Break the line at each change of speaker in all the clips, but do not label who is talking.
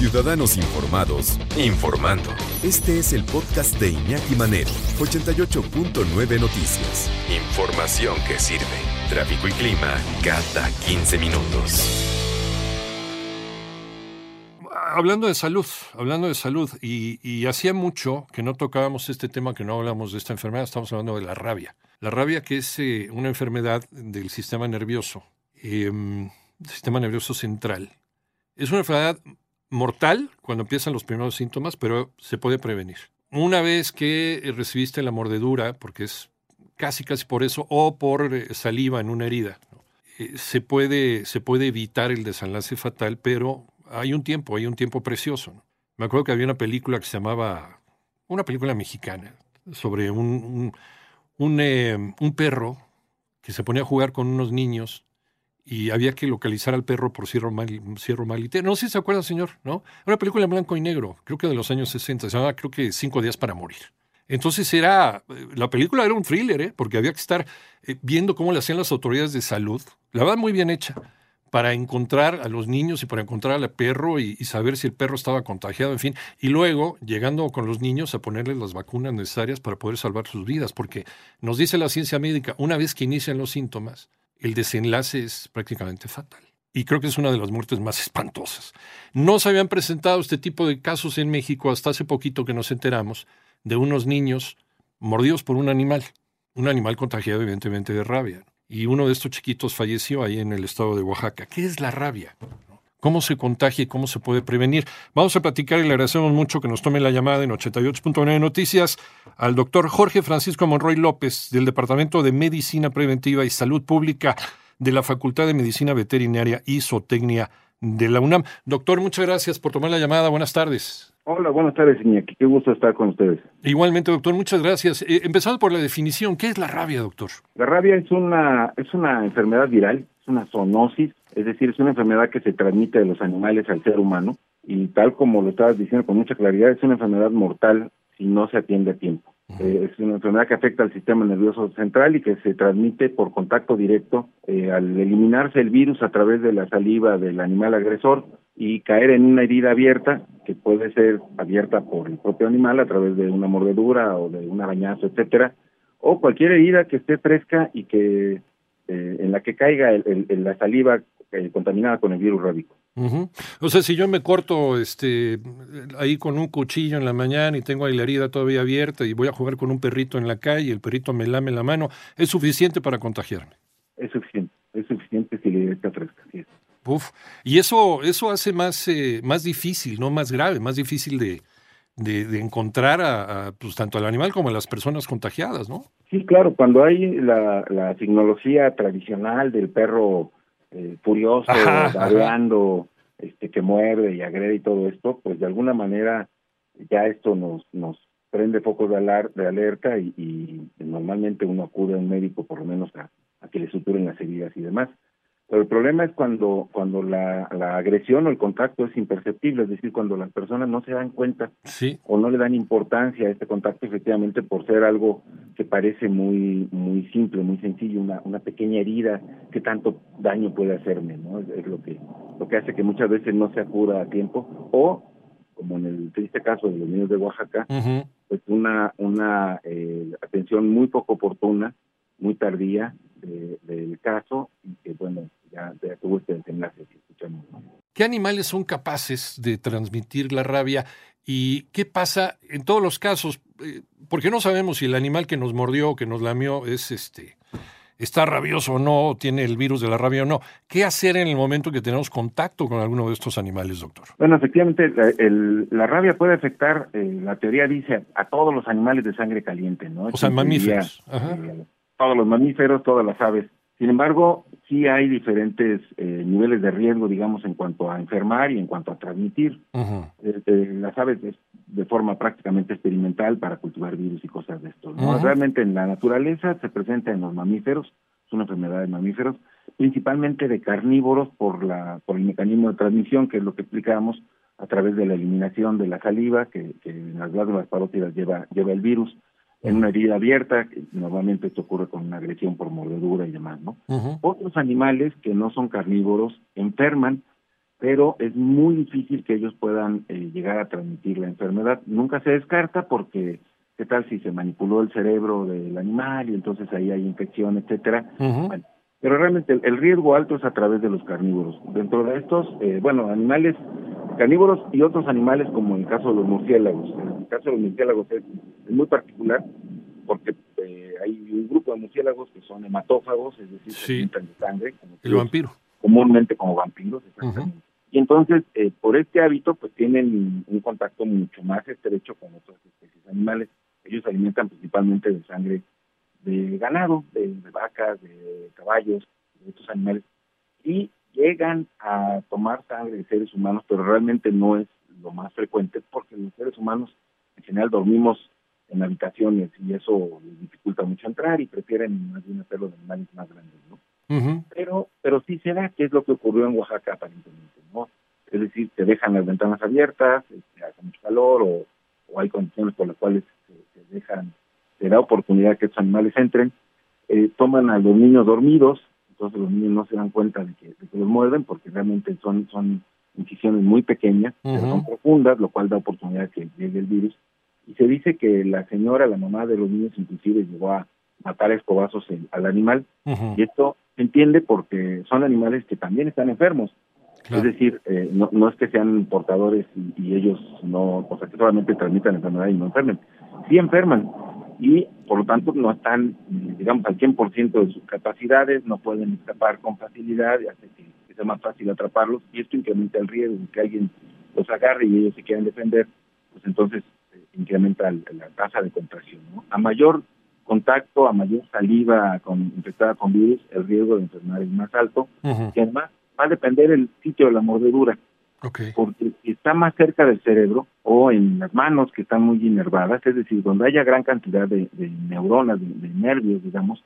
Ciudadanos informados, informando. Este es el podcast de Iñaki Manero, 88.9 Noticias. Información que sirve. Tráfico y clima cada 15 minutos.
Hablando de salud, hablando de salud, y, hacía mucho que no tocábamos este tema, que no hablamos de esta enfermedad, estamos hablando de la rabia. La rabia que es eh, una enfermedad del sistema nervioso, eh, sistema nervioso central. Es una enfermedad mortal cuando empiezan los primeros síntomas, pero se puede prevenir. Una vez que recibiste la mordedura, porque es casi casi por eso, o por eh, saliva en una herida, eh, se, puede, se puede evitar el desenlace fatal, pero hay un tiempo, hay un tiempo precioso. Me acuerdo que había una película que se llamaba, una película mexicana, sobre un, un, un, eh, un perro que se ponía a jugar con unos niños y había que localizar al perro por Cierro, Mal, Cierro Malite. No sé si se acuerda, señor, ¿no? Una película en blanco y negro, creo que de los años 60, se llamaba creo que Cinco días para morir. Entonces era, la película era un thriller, ¿eh? porque había que estar eh, viendo cómo le hacían las autoridades de salud. La verdad, muy bien hecha, para encontrar a los niños y para encontrar al perro y saber si el perro estaba contagiado, en fin. Y luego, llegando con los niños a ponerles las vacunas necesarias para poder salvar sus vidas, porque nos dice la ciencia médica, una vez que inician los síntomas, el desenlace es prácticamente fatal. Y creo que es una de las muertes más espantosas. No se habían presentado este tipo de casos en México hasta hace poquito que nos enteramos de unos niños mordidos por un animal, un animal contagiado evidentemente de rabia. Y uno de estos chiquitos falleció ahí en el estado de Oaxaca. ¿Qué es la rabia? ¿Cómo se contagia y cómo se puede prevenir? Vamos a platicar y le agradecemos mucho que nos tome la llamada en 88.9 Noticias al doctor Jorge Francisco Monroy López del Departamento de Medicina Preventiva y Salud Pública de la Facultad de Medicina Veterinaria y Zootecnia de la UNAM. Doctor, muchas gracias por tomar la llamada. Buenas tardes.
Hola, buenas tardes, Iñaki. Qué gusto estar con ustedes.
Igualmente, doctor, muchas gracias. Eh, empezando por la definición, ¿qué es la rabia, doctor?
La rabia es una, es una enfermedad viral, es una zoonosis, es decir, es una enfermedad que se transmite de los animales al ser humano y tal como lo estabas diciendo con mucha claridad, es una enfermedad mortal si no se atiende a tiempo. Eh, es una enfermedad que afecta al sistema nervioso central y que se transmite por contacto directo eh, al eliminarse el virus a través de la saliva del animal agresor y caer en una herida abierta que puede ser abierta por el propio animal a través de una mordedura o de un arañazo, etcétera, o cualquier herida que esté fresca y que eh, en la que caiga el, el, la saliva eh, contaminada con el virus rábico.
Uh -huh. O sea, si yo me corto este ahí con un cuchillo en la mañana y tengo ahí la herida todavía abierta y voy a jugar con un perrito en la calle y el perrito me lame la mano, ¿es suficiente para contagiarme?
Es suficiente, es suficiente si herida está fresca, sí.
Uf, y eso, eso hace más, eh, más difícil, no más grave, más difícil de, de, de encontrar a, a, pues, tanto al animal como a las personas contagiadas, ¿no?
Sí, claro, cuando hay la, la tecnología tradicional del perro eh, furioso, babeando, este, que muerde y agrede y todo esto, pues de alguna manera ya esto nos, nos prende focos de, alar de alerta y, y, normalmente uno acude a un médico por lo menos a, a que le suturen las heridas y demás. Pero el problema es cuando, cuando la, la, agresión o el contacto es imperceptible, es decir, cuando las personas no se dan cuenta
sí.
o no le dan importancia a este contacto, efectivamente, por ser algo que parece muy, muy simple, muy sencillo, una, una pequeña herida, que tanto daño puede hacerme, ¿no? Es, es lo que, lo que hace que muchas veces no se acuda a tiempo, o, como en el triste caso de los niños de Oaxaca, uh -huh. pues una, una eh, atención muy poco oportuna, muy tardía de, del caso, y que bueno, ya, ya tuvo este desenlace que escuchamos.
¿Qué animales son capaces de transmitir la rabia y qué pasa en todos los casos? Eh, porque no sabemos si el animal que nos mordió, que nos lamió, es este está rabioso o no, tiene el virus de la rabia o no. ¿Qué hacer en el momento que tenemos contacto con alguno de estos animales, doctor?
Bueno, efectivamente, la, el, la rabia puede afectar, eh, la teoría dice, a todos los animales de sangre caliente, ¿no?
O sea, mamíferos.
Eh, todos los mamíferos, todas las aves Sin embargo, sí hay diferentes eh, niveles de riesgo, digamos, en cuanto a enfermar y en cuanto a transmitir. Eh, las aves de forma prácticamente experimental para cultivar virus y cosas de esto. Realmente en la naturaleza se presenta en los mamíferos, es una enfermedad de mamíferos, principalmente de carnívoros por, la, por el mecanismo de transmisión, que es lo que explicábamos, a través de la eliminación de la saliva que, que en las glándulas parótidas lleva, lleva el virus en una herida abierta, normalmente esto ocurre con una agresión por mordedura y demás, ¿no? Otros animales que no son carnívoros enferman, pero es muy difícil que ellos puedan eh, llegar a transmitir la enfermedad. Nunca se descarta porque qué tal si se manipuló el cerebro del animal y entonces ahí hay infección, etcétera. pero realmente el, riesgo alto es a través de los carnívoros. Dentro de estos, eh, bueno, animales carnívoros y otros animales como en el caso de los murciélagos. En el caso de los murciélagos es, muy particular porque eh, hay un grupo de murciélagos que son hematófagos, es decir, se alimentan de sangre.
Como el vampiro.
Comúnmente como vampiros, exactamente. Y entonces, eh, por este hábito, pues tienen un contacto mucho más estrecho con otras especies animales. Ellos se alimentan principalmente de sangre de ganado, de vacas, de caballos, de estos animales. Y llegan a tomar sangre de seres humanos, pero realmente no es lo más frecuente porque los seres humanos en general dormimos en habitaciones y eso les dificulta mucho entrar y prefieren más bien hacerlo de animales más grandes, ¿no? Pero pero sí se da que es lo que ocurrió en Oaxaca aparentemente, ¿no? Es decir, te dejan las ventanas abiertas, este, hace mucho calor o, hay condiciones por las cuales se, dejan, se da oportunidad que estos animales entren, eh, toman a los niños dormidos, entonces los niños no se dan cuenta de que, los muerden porque realmente son, son incisiones muy pequeñas, pero son profundas, lo cual da oportunidad de que llegue el virus. Y se dice que la señora, la mamá de los niños, inclusive llegó a matar escobazos al animal. Y esto se entiende porque son animales que también están enfermos. Es decir, eh, no, no es que sean portadores y, y, ellos no, o sea, que solamente transmitan enfermedad y no enfermen. Sí enferman, y por lo tanto no están, digamos, al 100% de sus capacidades, no pueden escapar con facilidad y hace que, sea más fácil atraparlos y esto incrementa el riesgo de que alguien los agarre y ellos se quieran defender, pues entonces eh, incrementa la tasa de contracción. ¿no? A mayor contacto, a mayor saliva con, infectada con virus, el riesgo de enfermar es más alto y además va a depender el sitio de la mordedura. Porque si está más cerca del cerebro o en las manos que están muy inervadas, es decir, donde haya gran cantidad de, neuronas, de, nervios, digamos,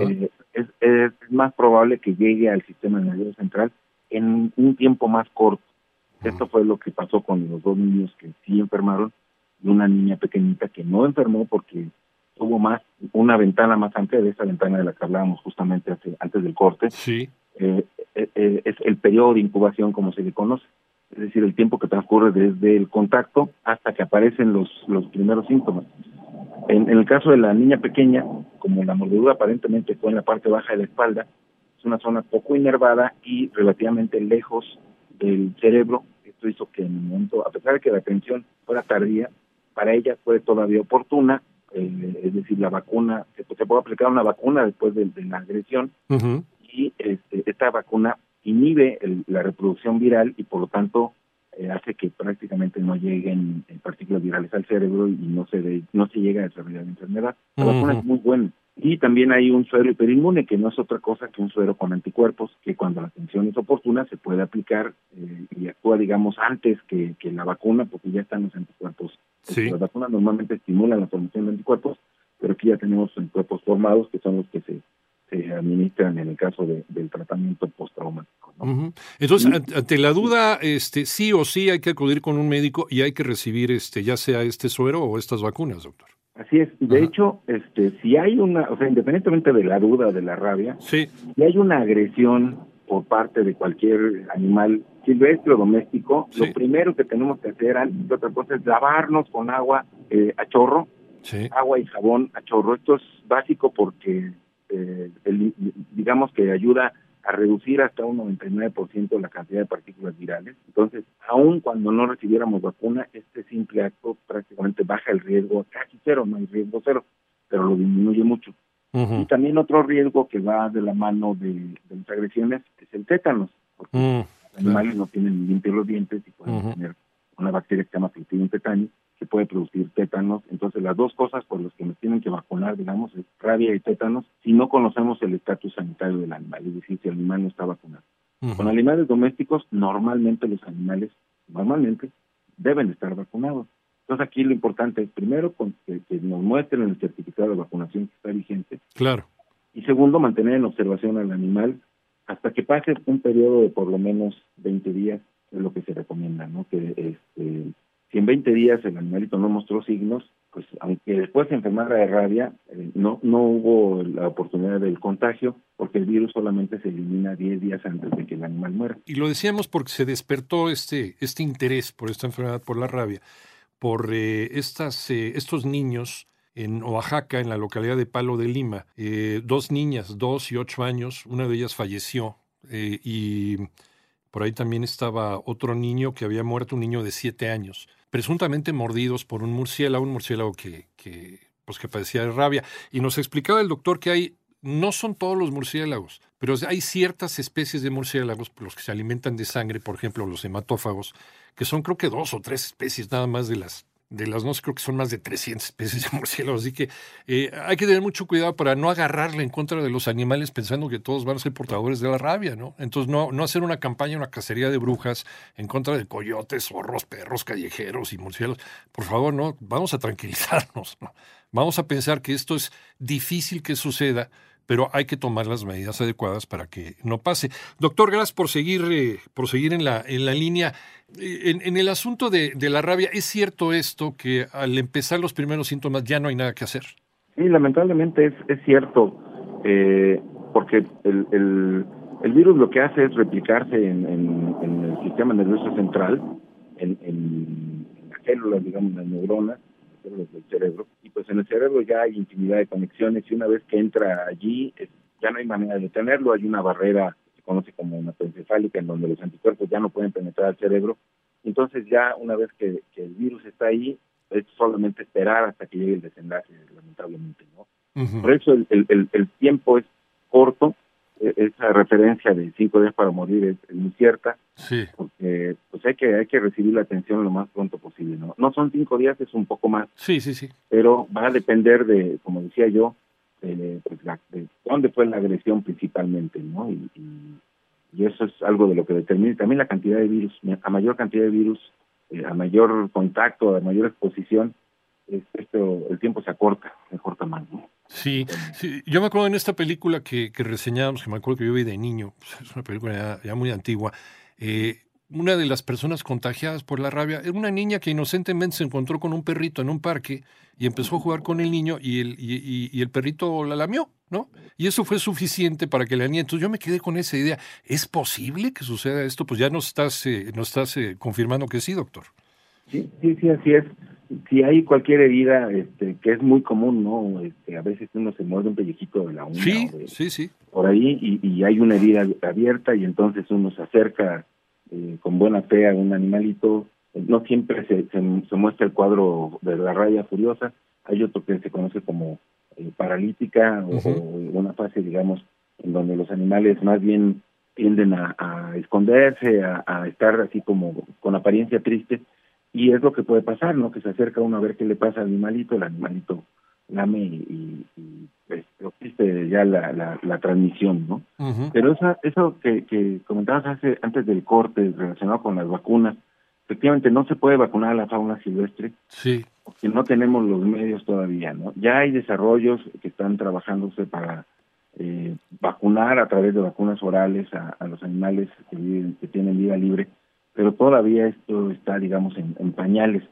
eh, es, es, más probable que llegue al sistema nervioso central en un tiempo más corto. Esto fue lo que pasó con los dos niños que sí enfermaron y una niña pequeñita que no enfermó porque tuvo más una ventana más amplia de esa ventana de la que hablábamos justamente antes del corte.
Sí.
Eh, eh, es el periodo de incubación como se le conoce es decir, el tiempo que transcurre desde el contacto hasta que aparecen los, los primeros síntomas. En, el caso de la niña pequeña, como la mordedura aparentemente fue en la parte baja de la espalda, es una zona poco inervada y relativamente lejos del cerebro. Esto hizo que en el momento, a pesar de que la atención fuera tardía, para ella fue todavía oportuna, eh, es decir, la vacuna, se, se puede aplicar una vacuna después de, la agresión, y este, esta vacuna inhibe la reproducción viral y por lo tanto eh, hace que prácticamente no lleguen eh, partículas virales al cerebro y no se no se llega a desarrollar la enfermedad. La vacuna es muy buena. Y también hay un suero hiperinmune, que no es otra cosa que un suero con anticuerpos, que cuando la atención es oportuna se puede aplicar eh, y actúa, digamos, antes que, que, la vacuna, porque ya están los anticuerpos.
Sí.
Las vacunas normalmente estimulan la formación de anticuerpos, pero aquí ya tenemos anticuerpos formados, que son los que se se administran en el caso del tratamiento postraumático. ¿no?
Entonces, ante la duda, este, sí o sí hay que acudir con un médico y hay que recibir este, ya sea este suero o estas vacunas, doctor.
Así es. De hecho, este, si hay una, o sea, independientemente de la duda de la rabia,
sí.
si hay una agresión por parte de cualquier animal silvestre o doméstico, lo primero que tenemos que hacer, antes de otra cosa, es lavarnos con agua eh, a chorro, agua y jabón a chorro. Esto es básico porque eh, digamos que ayuda a reducir hasta un 99% la cantidad de partículas virales. Entonces, aun cuando no recibiéramos vacuna, este simple acto prácticamente baja el riesgo casi cero, no hay riesgo cero, pero lo disminuye mucho. Y también otro riesgo que va de la mano de, las agresiones es el tétanos, porque mm, los animales no tienen limpios los dientes y pueden tener una bacteria que se llama tetani, que puede producir tétanos. Entonces, las dos cosas por las que nos tienen que vacunar, digamos, es rabia y tétanos, si no conocemos el estatus sanitario del animal, es decir, si el animal no está vacunado. Con animales domésticos, normalmente los animales, normalmente, deben estar vacunados. Entonces, aquí lo importante es, primero, que, que nos muestren el certificado de vacunación que está vigente.
Claro.
Y segundo, mantener en observación al animal hasta que pase un periodo de por lo menos 20 días, es lo que se recomienda, ¿no? Que este, si en 20 días el animalito no mostró signos, pues aunque después se enfermara de rabia, eh, no, no hubo la oportunidad del contagio porque el virus solamente se elimina 10 días antes de que el animal muera.
Y lo decíamos porque se despertó este, este interés por esta enfermedad, por la rabia, por eh, estas, eh, estos niños en Oaxaca, en la localidad de Palo de Lima. dos niñas, dos y ocho años, una de ellas falleció y por ahí también estaba otro niño que había muerto, un niño de siete años presuntamente mordidos por un murciélago, un murciélago que, pues que padecía de rabia. Y nos explicaba el doctor que hay, no son todos los murciélagos, pero hay ciertas especies de murciélagos, los que se alimentan de sangre, por ejemplo, los hematófagos, que son creo que dos o tres especies nada más de las de las no creo que son más de 300 especies de murciélagos, así que eh, hay que tener mucho cuidado para no agarrarle en contra de los animales pensando que todos van a ser portadores de la rabia, ¿no? Entonces no, no hacer una campaña, una cacería de brujas en contra de coyotes, zorros, perros, callejeros y murciélagos. Por favor, no, vamos a tranquilizarnos, ¿no? Vamos a pensar que esto es difícil que suceda, pero hay que tomar las medidas adecuadas para que no pase. Doctor, gracias por seguir, eh, por seguir en, la, en la línea. Eh, en, el asunto de, la rabia, ¿es cierto esto que al empezar los primeros síntomas ya no hay nada que hacer?
Sí, lamentablemente es, es cierto, eh, porque el, el, virus lo que hace es replicarse en, en, el sistema nervioso central, en, en, las células, digamos, las neuronas, del cerebro, y pues en el cerebro ya hay infinidad de conexiones y una vez que entra allí, ya no hay manera de detenerlo, hay una barrera que se conoce como hematoencefálica en donde los anticuerpos ya no pueden penetrar al cerebro, entonces ya una vez que, el virus está ahí, es solamente esperar hasta que llegue el desenlace, lamentablemente, ¿no? Por eso el, el, el tiempo es corto, e-, esa referencia de cinco días para morir es, muy cierta,
sí.
porque hay que hay que recibir la atención lo más pronto posible, ¿no? No son cinco días, es un poco más.
Sí, sí, sí.
Pero va a depender de, como decía yo, de, pues, de dónde fue la agresión principalmente, ¿no? Y, y, eso es algo de lo que determina también la cantidad de virus. A mayor cantidad de virus, eh, a mayor contacto, a mayor exposición, esto, el tiempo se acorta, se acorta más, ¿no?
Sí, sí, yo me acuerdo en esta película que, que reseñábamos, que me acuerdo que yo vi de niño, pues, es una película ya, muy antigua, eh, una de las personas contagiadas por la rabia era una niña que inocentemente se encontró con un perrito en un parque y empezó a jugar con el niño y el, y, y, el perrito la lamió, ¿no? Y eso fue suficiente para que la niña, entonces yo me quedé con esa idea, ¿es posible que suceda esto? Pues ya nos estás, eh, nos estás eh, confirmando que sí, doctor.
Sí, sí, sí, así es si hay cualquier herida, este, que es muy común, ¿no? Este, a veces uno se muerde un pellejito de la uña.
Sí, sí, sí.
Por ahí y, y, hay una herida abierta y entonces uno se acerca eh, con buena fe a un animalito. No siempre se, se, muestra el cuadro de la raya furiosa. Hay otro que se conoce como eh, paralítica o, una fase, digamos, en donde los animales más bien tienden a, a esconderse, a, a estar así como con apariencia triste y es lo que puede pasar, ¿no? Que se acerca uno a ver qué le pasa al animalito, el animalito lame y, y, pues, existe ya la, la, la transmisión, ¿no? Pero esa, eso que, que comentabas hace, antes del corte relacionado con las vacunas, efectivamente no se puede vacunar a la fauna silvestre
sí.
porque no tenemos los medios todavía, ¿no? Ya hay desarrollos que están trabajándose para eh, vacunar a través de vacunas orales a, a los animales que, viven, que tienen vida libre, pero todavía esto está, digamos, en, pañales.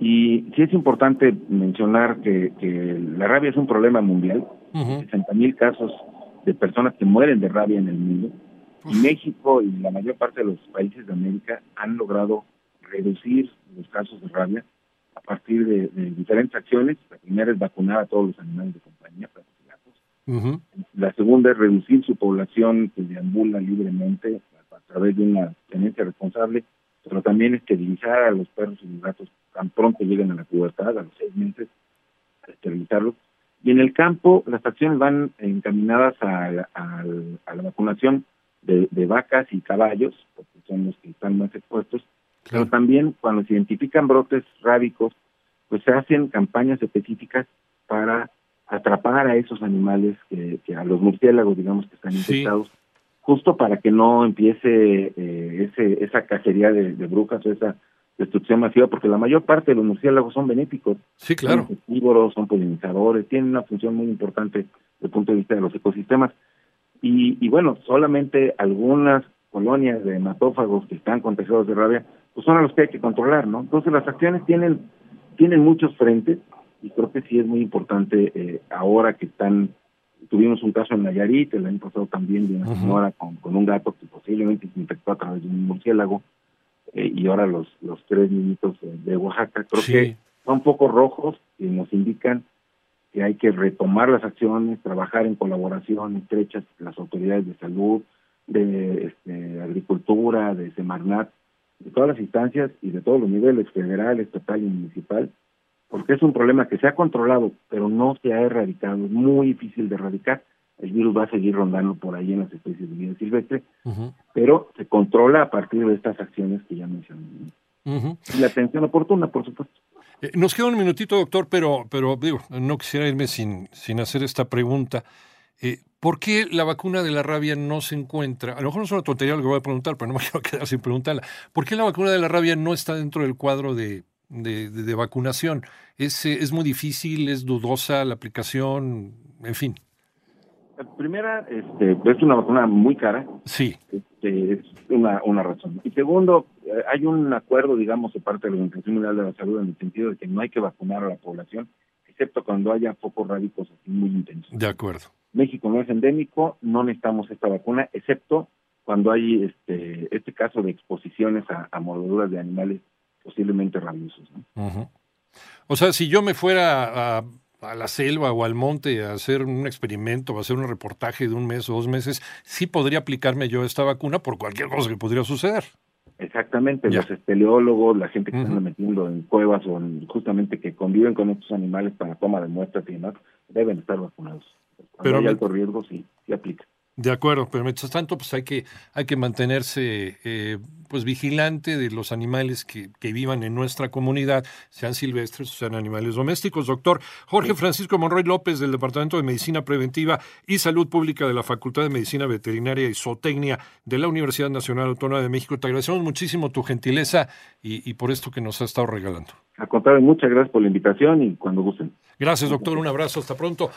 Y sí es importante mencionar que, la rabia es un problema mundial, uh mil casos de personas que mueren de rabia en el mundo, y México y la mayor parte de los países de América han logrado reducir los casos de rabia a partir de, diferentes acciones. La primera es vacunar a todos los animales de compañía, y gatos. La segunda es reducir su población que deambula libremente a través de una tenencia responsable, pero también esterilizar a los perros y los gatos tan pronto lleguen a la pubertad, a los seis meses, a esterilizarlos. Y en el campo, las acciones van encaminadas a, la vacunación de, vacas y caballos, porque son los que están más expuestos, Pero también cuando se identifican brotes rábicos, pues se hacen campañas específicas para atrapar a esos animales, que, a los murciélagos, digamos, que están infectados, justo para que no empiece eh, ese, esa cacería de, brujas o esa destrucción masiva, porque la mayor parte de los murciélagos son benéficos.
Sí, claro.
Son son polinizadores, tienen una función muy importante desde el punto de vista de los ecosistemas. Y, y bueno, solamente algunas colonias de hematófagos que están contagiados de rabia, pues son a los que hay que controlar, ¿no? Entonces las acciones tienen, tienen muchos frentes y creo que sí es muy importante eh, ahora que están, tuvimos un caso en Nayarit, el año pasado también de una señora con, con un gato que posiblemente se infectó a través de un murciélago eh, y ahora los, los tres niñitos de Oaxaca, creo que son poco rojos y nos indican que hay que retomar las acciones, trabajar en colaboración estrechas las autoridades de salud, de este, agricultura, de Semarnat, de todas las instancias y de todos los niveles, federal, estatal y municipal, porque es un problema que se ha controlado, pero no se ha erradicado, es muy difícil de erradicar. El virus va a seguir rondando por ahí en las especies de vida silvestre, pero se controla a partir de estas acciones que ya mencioné. Y la atención oportuna, por supuesto.
Eh, nos queda un minutito, doctor, pero, pero digo, no quisiera irme sin, sin hacer esta pregunta. Eh, ¿Por qué la vacuna de la rabia no se encuentra? A lo mejor no es una tontería lo que voy a preguntar, pero no me quiero quedar sin preguntarla. ¿Por qué la vacuna de la rabia no está dentro del cuadro de, de, vacunación? ¿Es, ¿Es muy difícil? ¿Es dudosa la aplicación? En fin.
Primera, este, es una vacuna muy cara.
Sí.
Este, es una, una razón. Y segundo, eh, hay un acuerdo, digamos, de parte de la Organización Mundial de la Salud en el sentido de que no hay que vacunar a la población, excepto cuando haya focos rádicos así muy intensos.
De acuerdo.
México no es endémico, no necesitamos esta vacuna, excepto cuando hay este este caso de exposiciones a, a mordeduras de animales posiblemente rabiosos.
O sea, si yo me fuera a, a, la selva o al monte a hacer un experimento, o a hacer un reportaje de un mes o dos meses, sí podría aplicarme yo esta vacuna por cualquier cosa que podría suceder.
Exactamente, los espeleólogos, la gente que se está metiendo en cuevas o justamente que conviven con estos animales para toma de muestras y demás, deben estar vacunados. Cuando pero hay alto riesgo, sí, sí aplica.
De acuerdo, pero mientras tanto, pues hay que, hay que mantenerse eh, pues vigilante de los animales que, que, vivan en nuestra comunidad, sean silvestres o sean animales domésticos. Doctor Jorge Francisco Monroy López, del Departamento de Medicina Preventiva y Salud Pública de la Facultad de Medicina Veterinaria y Zootecnia de la Universidad Nacional Autónoma de México. Te agradecemos muchísimo tu gentileza y, y por esto que nos has estado regalando.
A contar, muchas gracias por la invitación y cuando gusten.
Gracias, doctor. Un abrazo. Hasta pronto.